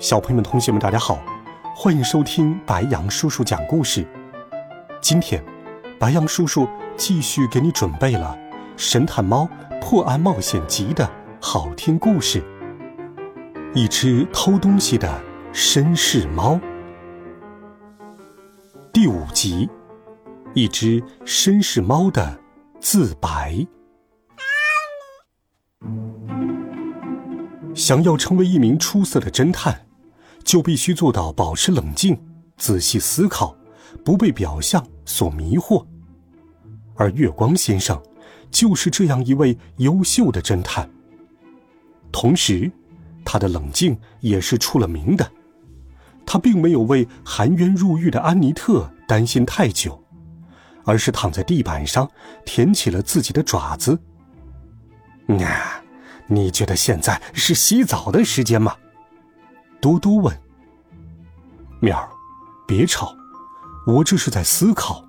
小朋友们、同学们，大家好，欢迎收听白羊叔叔讲故事。今天，白羊叔叔继续给你准备了《神探猫破案冒险集》的好听故事。一只偷东西的绅士猫，第五集，一只绅士猫的自白。想要成为一名出色的侦探。就必须做到保持冷静、仔细思考，不被表象所迷惑。而月光先生就是这样一位优秀的侦探。同时，他的冷静也是出了名的。他并没有为含冤入狱的安妮特担心太久，而是躺在地板上舔起了自己的爪子。啊，你觉得现在是洗澡的时间吗？多多问：“喵儿，别吵，我这是在思考。”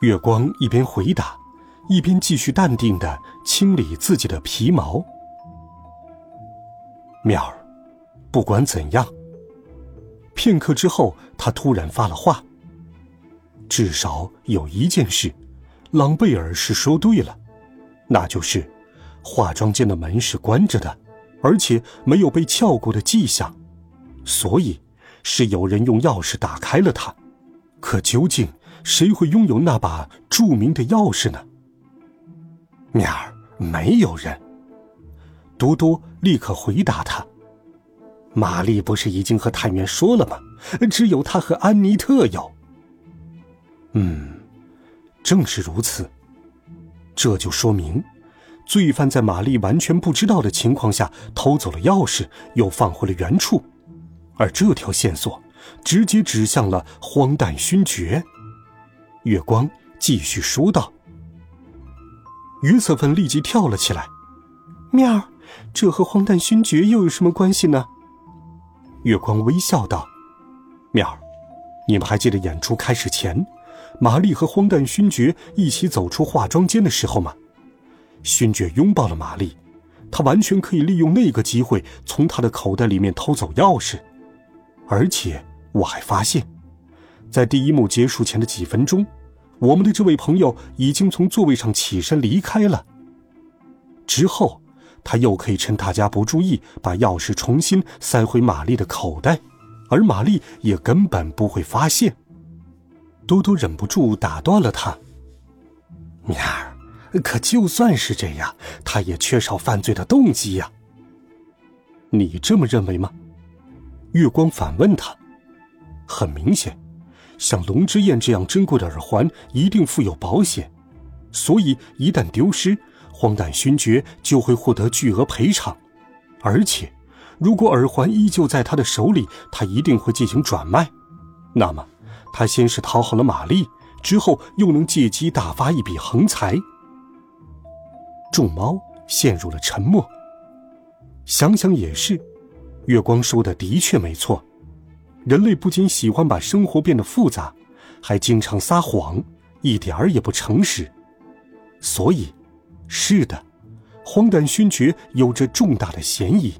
月光一边回答，一边继续淡定的清理自己的皮毛。喵儿，不管怎样，片刻之后，他突然发了话：“至少有一件事，朗贝尔是说对了，那就是化妆间的门是关着的。”而且没有被撬过的迹象，所以是有人用钥匙打开了它。可究竟谁会拥有那把著名的钥匙呢？面儿没有人。多多立刻回答他：“玛丽不是已经和探员说了吗？只有他和安妮特有。”嗯，正是如此。这就说明。罪犯在玛丽完全不知道的情况下偷走了钥匙，又放回了原处，而这条线索直接指向了荒诞勋爵。月光继续说道：“约瑟芬立即跳了起来，喵，这和荒诞勋爵又有什么关系呢？”月光微笑道：“喵，你们还记得演出开始前，玛丽和荒诞勋爵一起走出化妆间的时候吗？”勋爵拥抱了玛丽，他完全可以利用那个机会从他的口袋里面偷走钥匙，而且我还发现，在第一幕结束前的几分钟，我们的这位朋友已经从座位上起身离开了。之后，他又可以趁大家不注意，把钥匙重新塞回玛丽的口袋，而玛丽也根本不会发现。多多忍不住打断了他：“米儿。”可就算是这样，他也缺少犯罪的动机呀。你这么认为吗？月光反问他。很明显，像龙之焰这样珍贵的耳环一定附有保险，所以一旦丢失，荒诞勋爵就会获得巨额赔偿。而且，如果耳环依旧在他的手里，他一定会进行转卖。那么，他先是讨好了玛丽，之后又能借机大发一笔横财。众猫陷入了沉默。想想也是，月光说的的确没错。人类不仅喜欢把生活变得复杂，还经常撒谎，一点儿也不诚实。所以，是的，荒诞勋爵有着重大的嫌疑。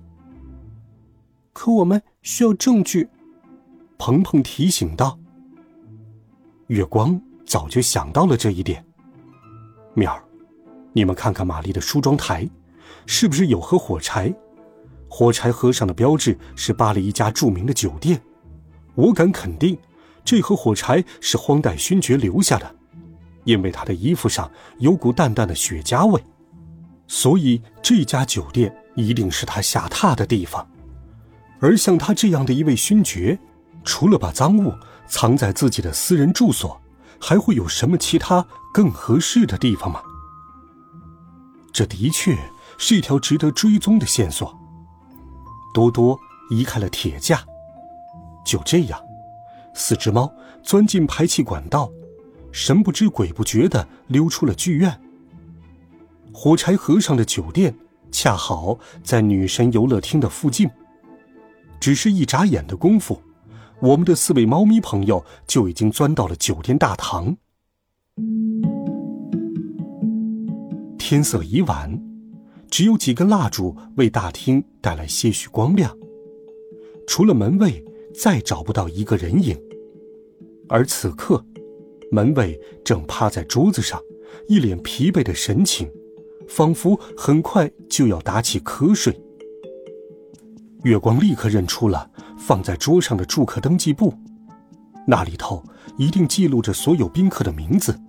可我们需要证据，鹏鹏提醒道。月光早就想到了这一点，喵儿。你们看看玛丽的梳妆台，是不是有盒火柴？火柴盒上的标志是巴黎一家著名的酒店。我敢肯定，这盒火柴是荒诞勋爵留下的，因为他的衣服上有股淡淡的雪茄味，所以这家酒店一定是他下榻的地方。而像他这样的一位勋爵，除了把赃物藏在自己的私人住所，还会有什么其他更合适的地方吗？这的确是一条值得追踪的线索。多多移开了铁架，就这样，四只猫钻进排气管道，神不知鬼不觉的溜出了剧院。火柴盒上的酒店恰好在女神游乐厅的附近。只是一眨眼的功夫，我们的四位猫咪朋友就已经钻到了酒店大堂。天色已晚，只有几根蜡烛为大厅带来些许光亮。除了门卫，再找不到一个人影。而此刻，门卫正趴在桌子上，一脸疲惫的神情，仿佛很快就要打起瞌睡。月光立刻认出了放在桌上的住客登记簿，那里头一定记录着所有宾客的名字，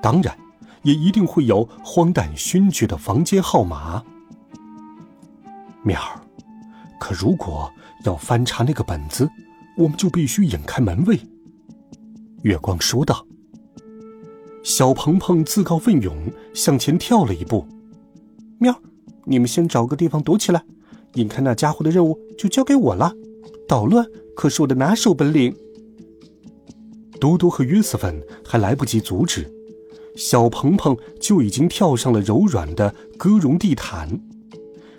当然，也一定会有荒诞勋爵的房间号码。妙儿，可如果要翻查那个本子，我们就必须引开门卫。月光说道。小鹏鹏自告奋勇向前跳了一步，喵，你们先找个地方躲起来。引开那家伙的任务就交给我了，捣乱可是我的拿手本领。多多和约瑟芬还来不及阻止，小鹏鹏就已经跳上了柔软的鸽绒地毯。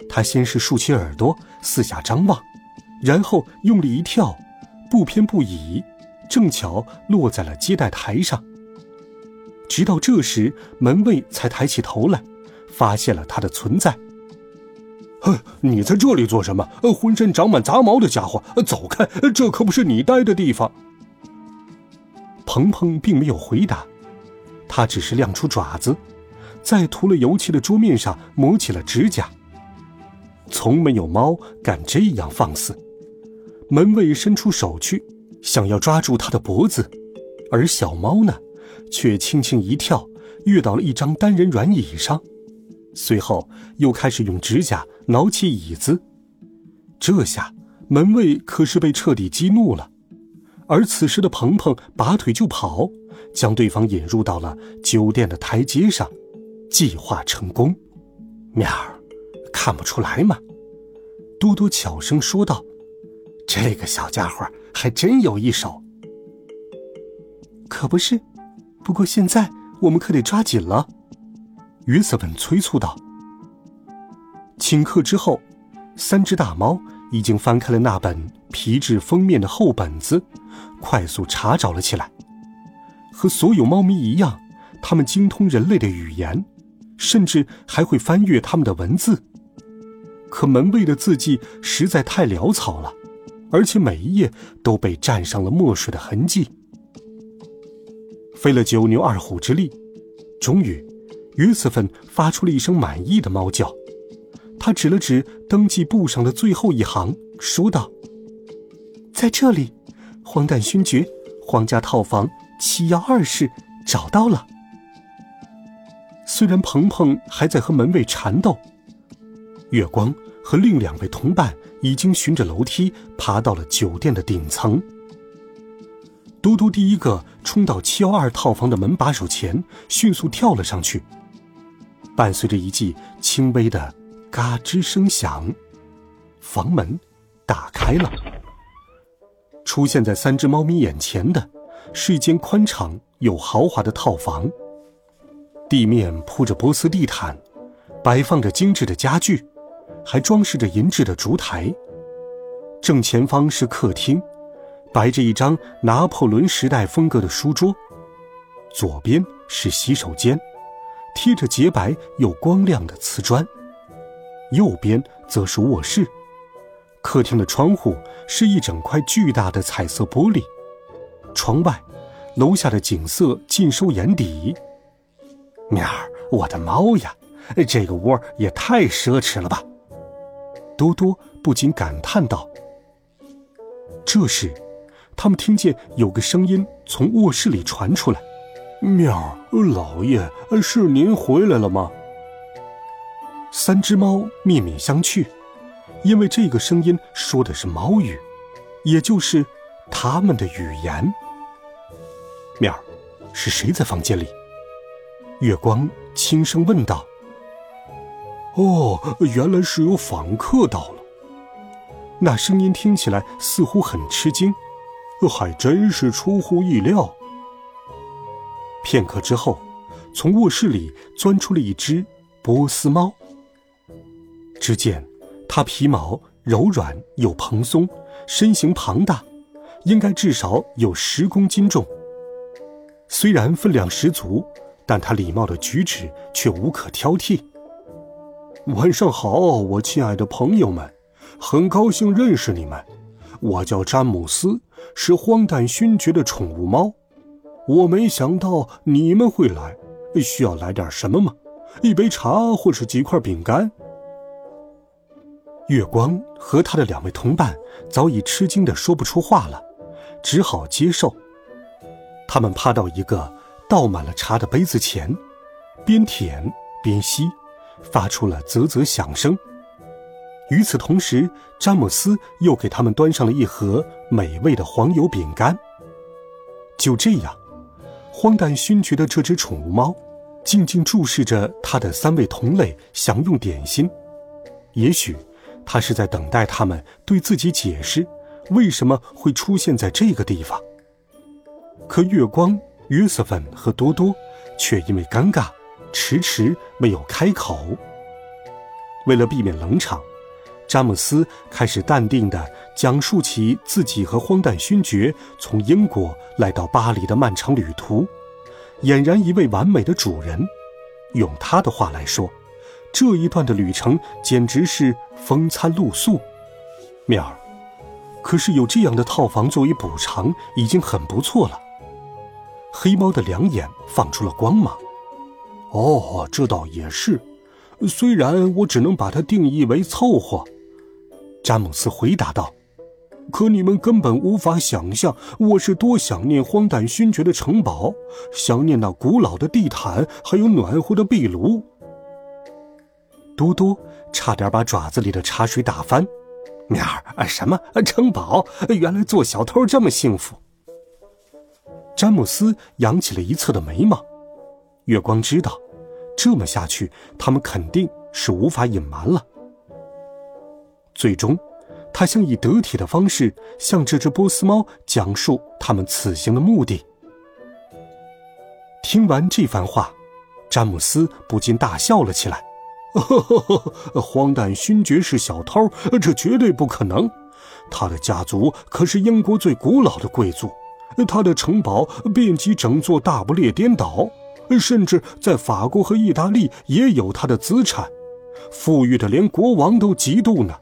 他先是竖起耳朵四下张望，然后用力一跳，不偏不倚，正巧落在了接待台上。直到这时，门卫才抬起头来，发现了他的存在。哼，你在这里做什么？浑身长满杂毛的家伙，走开！这可不是你待的地方。鹏鹏并没有回答，它只是亮出爪子，在涂了油漆的桌面上磨起了指甲。从没有猫敢这样放肆。门卫伸出手去，想要抓住它的脖子，而小猫呢，却轻轻一跳，跃到了一张单人软椅上。随后又开始用指甲挠起椅子，这下门卫可是被彻底激怒了。而此时的鹏鹏拔腿就跑，将对方引入到了酒店的台阶上，计划成功。面儿，看不出来吗？多多悄声说道：“这个小家伙还真有一手。”可不是，不过现在我们可得抓紧了。约瑟芬催促道：“请客之后，三只大猫已经翻开了那本皮质封面的厚本子，快速查找了起来。和所有猫咪一样，它们精通人类的语言，甚至还会翻阅它们的文字。可门卫的字迹实在太潦草了，而且每一页都被沾上了墨水的痕迹。费了九牛二虎之力，终于。”约瑟芬发出了一声满意的猫叫，他指了指登记簿上的最后一行，说道：“在这里，荒诞勋爵，皇家套房七幺二室找到了。”虽然鹏鹏还在和门卫缠斗，月光和另两位同伴已经循着楼梯爬到了酒店的顶层。嘟嘟第一个冲到七幺二套房的门把手前，迅速跳了上去。伴随着一记轻微的“嘎吱”声响，房门打开了。出现在三只猫咪眼前的，是一间宽敞又豪华的套房。地面铺着波斯地毯，摆放着精致的家具，还装饰着银质的烛台。正前方是客厅，摆着一张拿破仑时代风格的书桌。左边是洗手间。贴着洁白又光亮的瓷砖，右边则是卧室。客厅的窗户是一整块巨大的彩色玻璃，窗外，楼下的景色尽收眼底。喵儿，我的猫呀，这个窝也太奢侈了吧！多多不禁感叹道。这时，他们听见有个声音从卧室里传出来。喵，老爷，是您回来了吗？三只猫面面相觑，因为这个声音说的是猫语，也就是他们的语言。喵，是谁在房间里？月光轻声问道。哦，原来是有访客到了。那声音听起来似乎很吃惊，还真是出乎意料。片刻之后，从卧室里钻出了一只波斯猫。只见它皮毛柔软又蓬松，身形庞大，应该至少有十公斤重。虽然分量十足，但他礼貌的举止却无可挑剔。晚上好，我亲爱的朋友们，很高兴认识你们。我叫詹姆斯，是荒诞勋爵的宠物猫。我没想到你们会来，需要来点什么吗？一杯茶或是几块饼干？月光和他的两位同伴早已吃惊的说不出话了，只好接受。他们趴到一个倒满了茶的杯子前，边舔边吸。发出了啧啧响声。与此同时，詹姆斯又给他们端上了一盒美味的黄油饼干。就这样，荒诞勋爵的这只宠物猫静静注视着他的三位同类享用点心。也许，他是在等待他们对自己解释为什么会出现在这个地方。可月光、约瑟芬和多多却因为尴尬。迟迟没有开口。为了避免冷场，詹姆斯开始淡定地讲述起自己和荒诞勋爵从英国来到巴黎的漫长旅途，俨然一位完美的主人。用他的话来说，这一段的旅程简直是风餐露宿。面儿，可是有这样的套房作为补偿，已经很不错了。黑猫的两眼放出了光芒。哦，这倒也是，虽然我只能把它定义为凑合。”詹姆斯回答道，“可你们根本无法想象我是多想念荒诞勋爵的城堡，想念那古老的地毯，还有暖和的壁炉。”嘟嘟差点把爪子里的茶水打翻。面儿啊，什么城堡？原来做小偷这么幸福。詹姆斯扬起了一侧的眉毛。月光知道，这么下去，他们肯定是无法隐瞒了。最终，他想以得体的方式向这只波斯猫讲述他们此行的目的。听完这番话，詹姆斯不禁大笑了起来：“ 荒诞勋爵是小偷，这绝对不可能！他的家族可是英国最古老的贵族，他的城堡遍及整座大不列颠岛。”甚至在法国和意大利也有他的资产，富裕的连国王都嫉妒呢。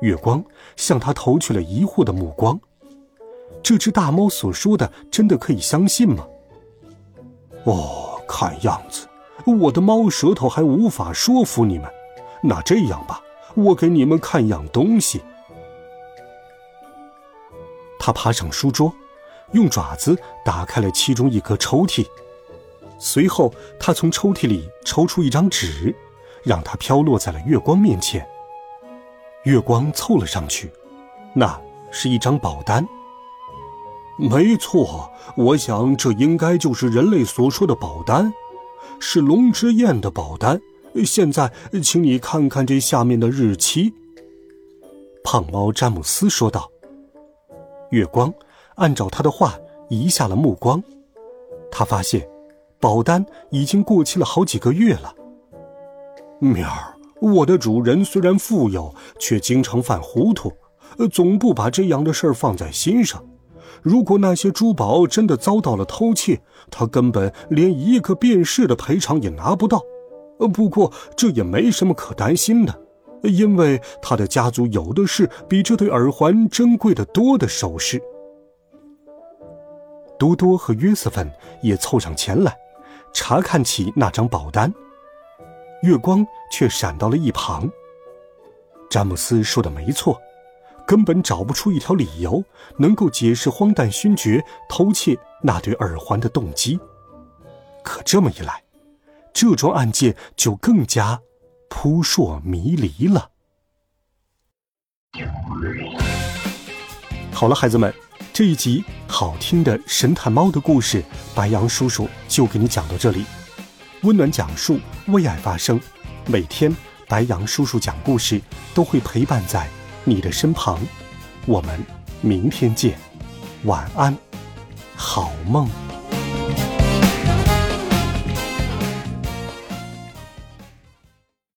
月光向他投去了疑惑的目光。这只大猫所说的真的可以相信吗？哦，看样子我的猫舌头还无法说服你们。那这样吧，我给你们看样东西。他爬上书桌。用爪子打开了其中一个抽屉，随后他从抽屉里抽出一张纸，让它飘落在了月光面前。月光凑了上去，那是一张保单。没错，我想这应该就是人类所说的保单，是龙之焰的保单。现在，请你看看这下面的日期。”胖猫詹姆斯说道。月光。按照他的话移下了目光，他发现保单已经过期了好几个月了。喵儿，我的主人虽然富有，却经常犯糊涂，呃总不把这样的事儿放在心上。如果那些珠宝真的遭到了偷窃，他根本连一个便士的赔偿也拿不到。呃不过这也没什么可担心的，因为他的家族有的是比这对耳环珍贵的多的首饰。多多和约瑟芬也凑上前来，查看起那张保单。月光却闪到了一旁。詹姆斯说的没错，根本找不出一条理由能够解释荒诞勋爵偷窃那对耳环的动机。可这么一来，这桩案件就更加扑朔迷离了。好了，孩子们。这一集好听的神探猫的故事，白羊叔叔就给你讲到这里。温暖讲述，为爱发声。每天，白羊叔叔讲故事都会陪伴在你的身旁。我们明天见，晚安，好梦。